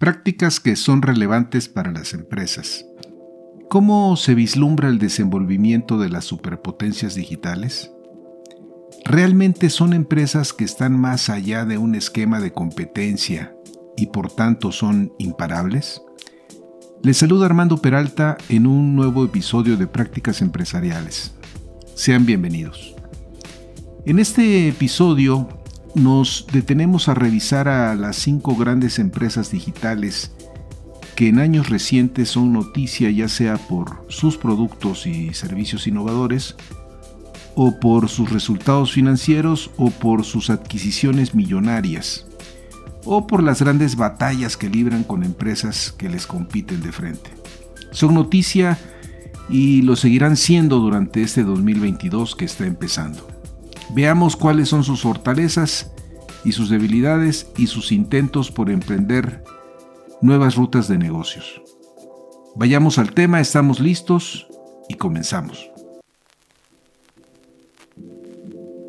Prácticas que son relevantes para las empresas. ¿Cómo se vislumbra el desenvolvimiento de las superpotencias digitales? ¿Realmente son empresas que están más allá de un esquema de competencia y por tanto son imparables? Les saluda Armando Peralta en un nuevo episodio de Prácticas Empresariales. Sean bienvenidos. En este episodio nos detenemos a revisar a las cinco grandes empresas digitales que en años recientes son noticia ya sea por sus productos y servicios innovadores, o por sus resultados financieros, o por sus adquisiciones millonarias, o por las grandes batallas que libran con empresas que les compiten de frente. Son noticia y lo seguirán siendo durante este 2022 que está empezando. Veamos cuáles son sus fortalezas y sus debilidades y sus intentos por emprender nuevas rutas de negocios. Vayamos al tema, estamos listos y comenzamos.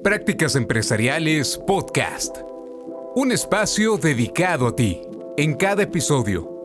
Prácticas Empresariales Podcast. Un espacio dedicado a ti. En cada episodio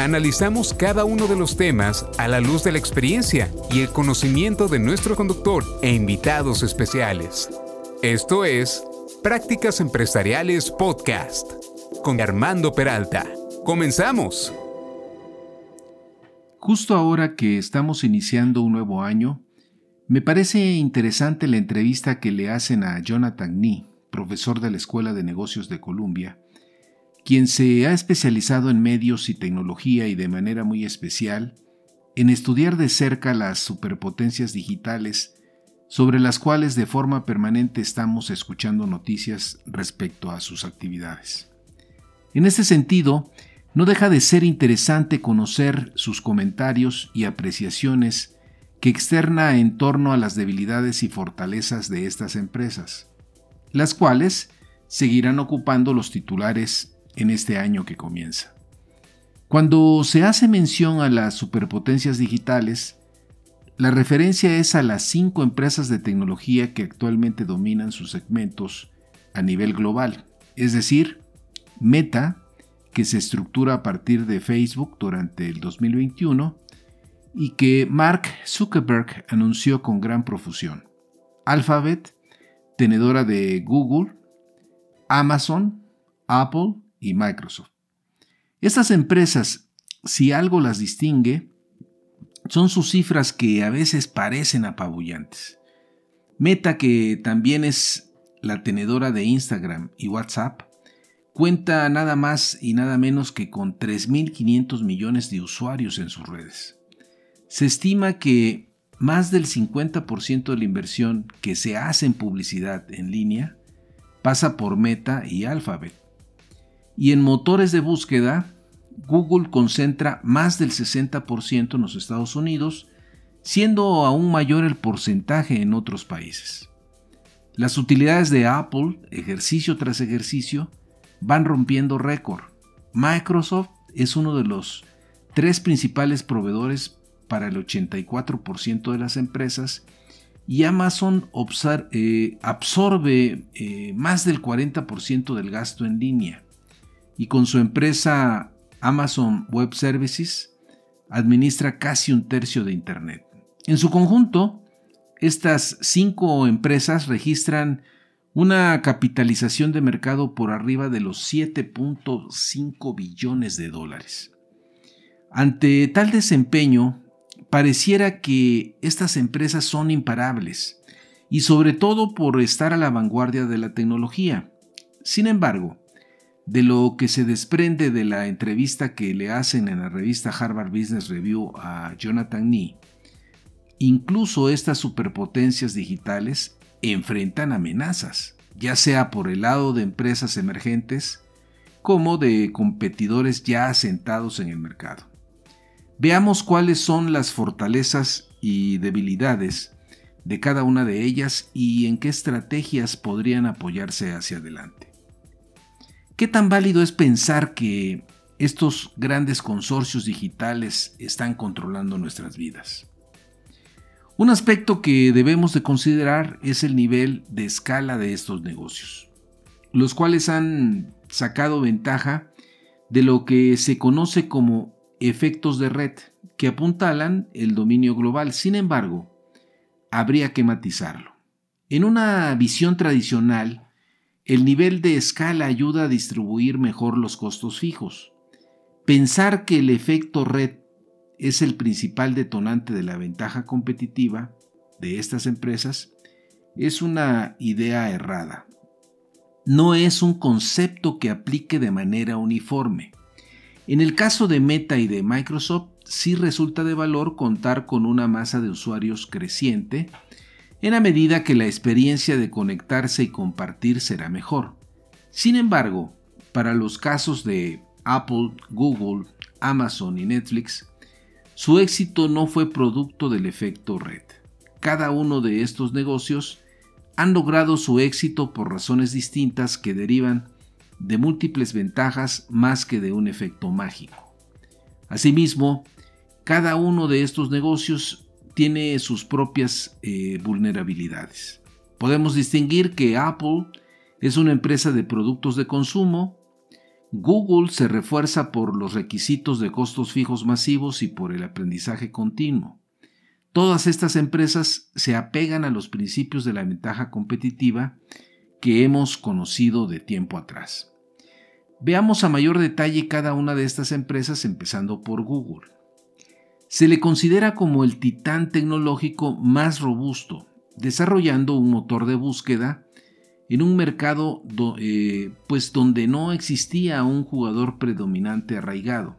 Analizamos cada uno de los temas a la luz de la experiencia y el conocimiento de nuestro conductor e invitados especiales. Esto es Prácticas Empresariales Podcast con Armando Peralta. Comenzamos. Justo ahora que estamos iniciando un nuevo año, me parece interesante la entrevista que le hacen a Jonathan Nee, profesor de la Escuela de Negocios de Columbia, quien se ha especializado en medios y tecnología y de manera muy especial en estudiar de cerca las superpotencias digitales sobre las cuales de forma permanente estamos escuchando noticias respecto a sus actividades. En este sentido, no deja de ser interesante conocer sus comentarios y apreciaciones que externa en torno a las debilidades y fortalezas de estas empresas, las cuales seguirán ocupando los titulares en este año que comienza. Cuando se hace mención a las superpotencias digitales, la referencia es a las cinco empresas de tecnología que actualmente dominan sus segmentos a nivel global, es decir, Meta, que se estructura a partir de Facebook durante el 2021 y que Mark Zuckerberg anunció con gran profusión. Alphabet, tenedora de Google, Amazon, Apple y Microsoft. Estas empresas, si algo las distingue, son sus cifras que a veces parecen apabullantes. Meta, que también es la tenedora de Instagram y WhatsApp, cuenta nada más y nada menos que con 3.500 millones de usuarios en sus redes. Se estima que más del 50% de la inversión que se hace en publicidad en línea pasa por Meta y Alphabet. Y en motores de búsqueda, Google concentra más del 60% en los Estados Unidos, siendo aún mayor el porcentaje en otros países. Las utilidades de Apple, ejercicio tras ejercicio, van rompiendo récord. Microsoft es uno de los tres principales proveedores para el 84% de las empresas y Amazon eh, absorbe eh, más del 40% del gasto en línea. Y con su empresa Amazon Web Services administra casi un tercio de Internet. En su conjunto, estas cinco empresas registran una capitalización de mercado por arriba de los 7.5 billones de dólares. Ante tal desempeño, pareciera que estas empresas son imparables, y sobre todo por estar a la vanguardia de la tecnología. Sin embargo, de lo que se desprende de la entrevista que le hacen en la revista Harvard Business Review a Jonathan Nee, incluso estas superpotencias digitales enfrentan amenazas, ya sea por el lado de empresas emergentes como de competidores ya asentados en el mercado. Veamos cuáles son las fortalezas y debilidades de cada una de ellas y en qué estrategias podrían apoyarse hacia adelante. ¿Qué tan válido es pensar que estos grandes consorcios digitales están controlando nuestras vidas? Un aspecto que debemos de considerar es el nivel de escala de estos negocios, los cuales han sacado ventaja de lo que se conoce como efectos de red, que apuntalan el dominio global. Sin embargo, habría que matizarlo. En una visión tradicional, el nivel de escala ayuda a distribuir mejor los costos fijos. Pensar que el efecto red es el principal detonante de la ventaja competitiva de estas empresas es una idea errada. No es un concepto que aplique de manera uniforme. En el caso de Meta y de Microsoft, sí resulta de valor contar con una masa de usuarios creciente en la medida que la experiencia de conectarse y compartir será mejor. Sin embargo, para los casos de Apple, Google, Amazon y Netflix, su éxito no fue producto del efecto red. Cada uno de estos negocios han logrado su éxito por razones distintas que derivan de múltiples ventajas más que de un efecto mágico. Asimismo, cada uno de estos negocios tiene sus propias eh, vulnerabilidades. Podemos distinguir que Apple es una empresa de productos de consumo, Google se refuerza por los requisitos de costos fijos masivos y por el aprendizaje continuo. Todas estas empresas se apegan a los principios de la ventaja competitiva que hemos conocido de tiempo atrás. Veamos a mayor detalle cada una de estas empresas empezando por Google. Se le considera como el titán tecnológico más robusto, desarrollando un motor de búsqueda en un mercado eh, pues donde no existía un jugador predominante arraigado.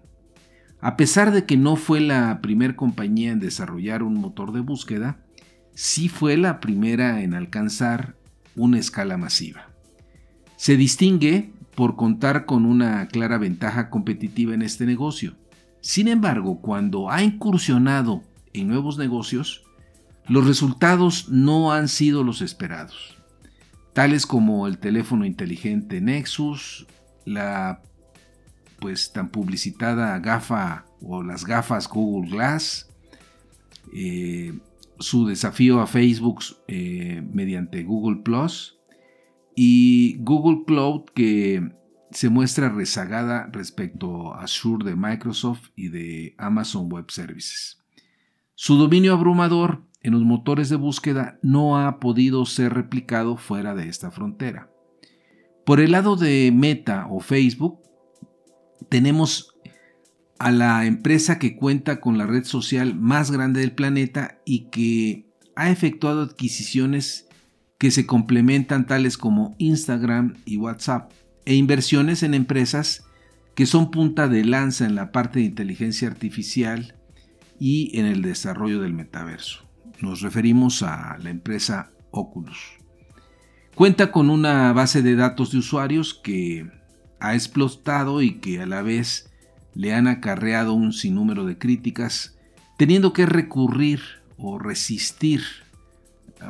A pesar de que no fue la primera compañía en desarrollar un motor de búsqueda, sí fue la primera en alcanzar una escala masiva. Se distingue por contar con una clara ventaja competitiva en este negocio. Sin embargo, cuando ha incursionado en nuevos negocios, los resultados no han sido los esperados. Tales como el teléfono inteligente Nexus, la pues tan publicitada gafa o las gafas Google Glass, eh, su desafío a Facebook eh, mediante Google Plus y Google Cloud que se muestra rezagada respecto a Azure de Microsoft y de Amazon Web Services. Su dominio abrumador en los motores de búsqueda no ha podido ser replicado fuera de esta frontera. Por el lado de Meta o Facebook, tenemos a la empresa que cuenta con la red social más grande del planeta y que ha efectuado adquisiciones que se complementan tales como Instagram y WhatsApp e inversiones en empresas que son punta de lanza en la parte de inteligencia artificial y en el desarrollo del metaverso. Nos referimos a la empresa Oculus. Cuenta con una base de datos de usuarios que ha explotado y que a la vez le han acarreado un sinnúmero de críticas, teniendo que recurrir o resistir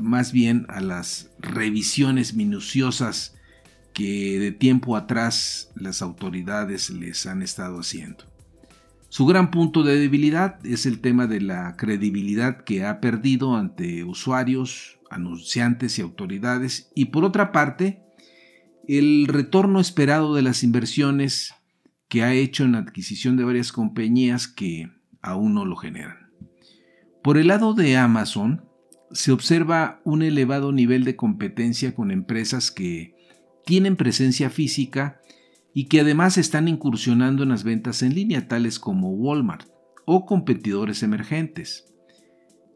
más bien a las revisiones minuciosas que de tiempo atrás las autoridades les han estado haciendo. Su gran punto de debilidad es el tema de la credibilidad que ha perdido ante usuarios, anunciantes y autoridades y por otra parte, el retorno esperado de las inversiones que ha hecho en adquisición de varias compañías que aún no lo generan. Por el lado de Amazon, se observa un elevado nivel de competencia con empresas que tienen presencia física y que además están incursionando en las ventas en línea, tales como Walmart o competidores emergentes.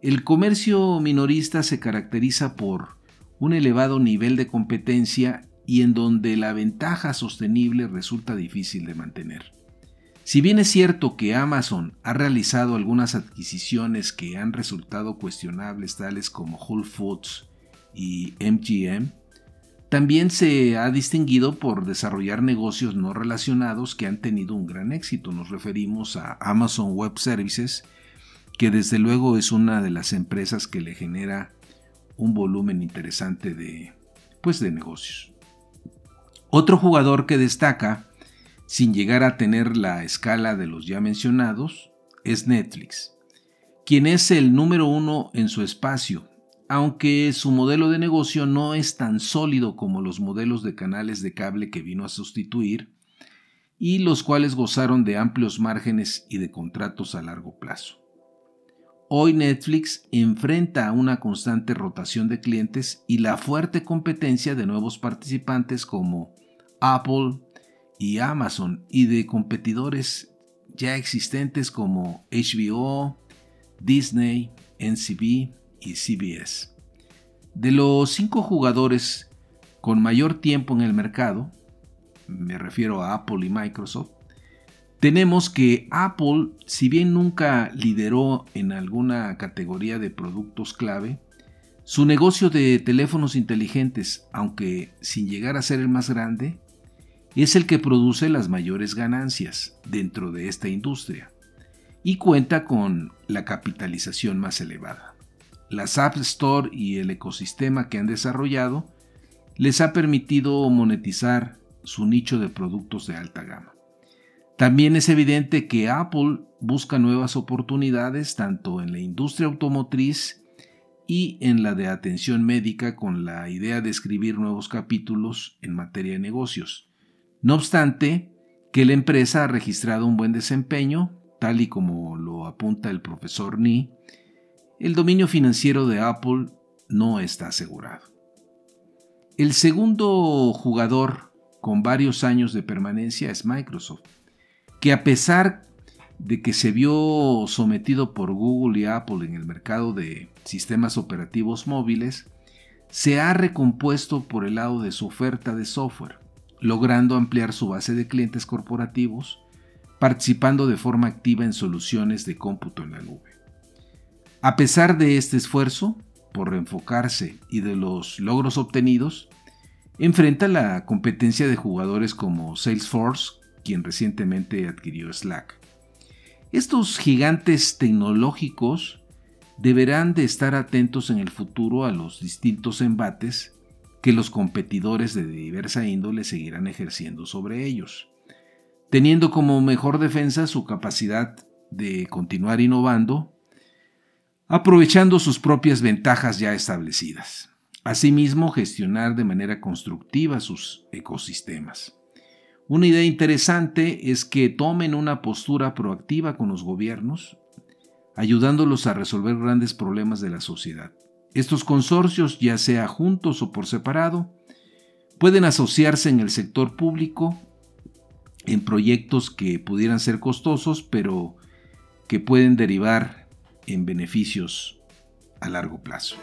El comercio minorista se caracteriza por un elevado nivel de competencia y en donde la ventaja sostenible resulta difícil de mantener. Si bien es cierto que Amazon ha realizado algunas adquisiciones que han resultado cuestionables tales como Whole Foods y MGM, también se ha distinguido por desarrollar negocios no relacionados que han tenido un gran éxito. Nos referimos a Amazon Web Services, que desde luego es una de las empresas que le genera un volumen interesante de, pues, de negocios. Otro jugador que destaca, sin llegar a tener la escala de los ya mencionados, es Netflix, quien es el número uno en su espacio, aunque su modelo de negocio no es tan sólido como los modelos de canales de cable que vino a sustituir, y los cuales gozaron de amplios márgenes y de contratos a largo plazo. Hoy Netflix enfrenta una constante rotación de clientes y la fuerte competencia de nuevos participantes como Apple y Amazon y de competidores ya existentes como HBO, Disney, NCB y CBS. De los cinco jugadores con mayor tiempo en el mercado, me refiero a Apple y Microsoft, tenemos que Apple, si bien nunca lideró en alguna categoría de productos clave, su negocio de teléfonos inteligentes, aunque sin llegar a ser el más grande, es el que produce las mayores ganancias dentro de esta industria y cuenta con la capitalización más elevada. Las App Store y el ecosistema que han desarrollado les ha permitido monetizar su nicho de productos de alta gama. También es evidente que Apple busca nuevas oportunidades tanto en la industria automotriz y en la de atención médica con la idea de escribir nuevos capítulos en materia de negocios. No obstante, que la empresa ha registrado un buen desempeño, tal y como lo apunta el profesor Ni, el dominio financiero de Apple no está asegurado. El segundo jugador con varios años de permanencia es Microsoft que a pesar de que se vio sometido por Google y Apple en el mercado de sistemas operativos móviles, se ha recompuesto por el lado de su oferta de software, logrando ampliar su base de clientes corporativos, participando de forma activa en soluciones de cómputo en la nube. A pesar de este esfuerzo por reenfocarse y de los logros obtenidos, enfrenta la competencia de jugadores como Salesforce, quien recientemente adquirió Slack. Estos gigantes tecnológicos deberán de estar atentos en el futuro a los distintos embates que los competidores de diversa índole seguirán ejerciendo sobre ellos, teniendo como mejor defensa su capacidad de continuar innovando, aprovechando sus propias ventajas ya establecidas. Asimismo, gestionar de manera constructiva sus ecosistemas. Una idea interesante es que tomen una postura proactiva con los gobiernos, ayudándolos a resolver grandes problemas de la sociedad. Estos consorcios, ya sea juntos o por separado, pueden asociarse en el sector público en proyectos que pudieran ser costosos, pero que pueden derivar en beneficios a largo plazo.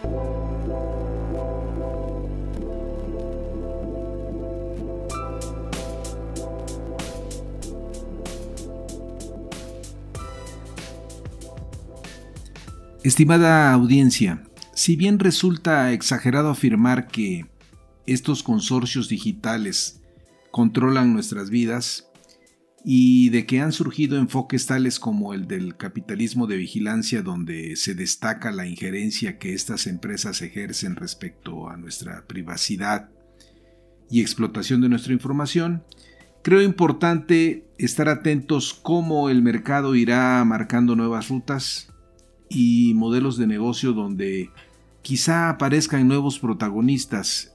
Estimada audiencia, si bien resulta exagerado afirmar que estos consorcios digitales controlan nuestras vidas y de que han surgido enfoques tales como el del capitalismo de vigilancia donde se destaca la injerencia que estas empresas ejercen respecto a nuestra privacidad y explotación de nuestra información, creo importante estar atentos cómo el mercado irá marcando nuevas rutas y modelos de negocio donde quizá aparezcan nuevos protagonistas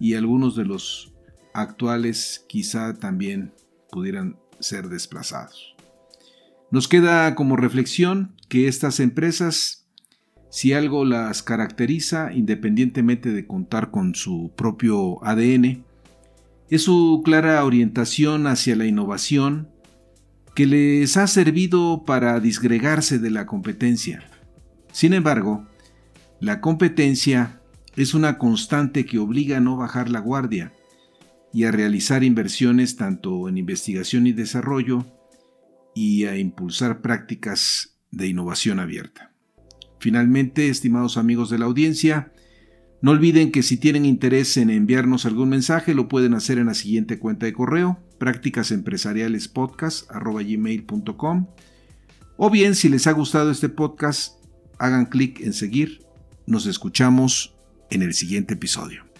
y algunos de los actuales quizá también pudieran ser desplazados. Nos queda como reflexión que estas empresas, si algo las caracteriza, independientemente de contar con su propio ADN, es su clara orientación hacia la innovación que les ha servido para disgregarse de la competencia sin embargo, la competencia es una constante que obliga a no bajar la guardia y a realizar inversiones tanto en investigación y desarrollo y a impulsar prácticas de innovación abierta. Finalmente, estimados amigos de la audiencia, No olviden que si tienen interés en enviarnos algún mensaje lo pueden hacer en la siguiente cuenta de correo prácticasempresarialespodcast.gmail.com o bien si les ha gustado este podcast hagan clic en seguir. Nos escuchamos en el siguiente episodio.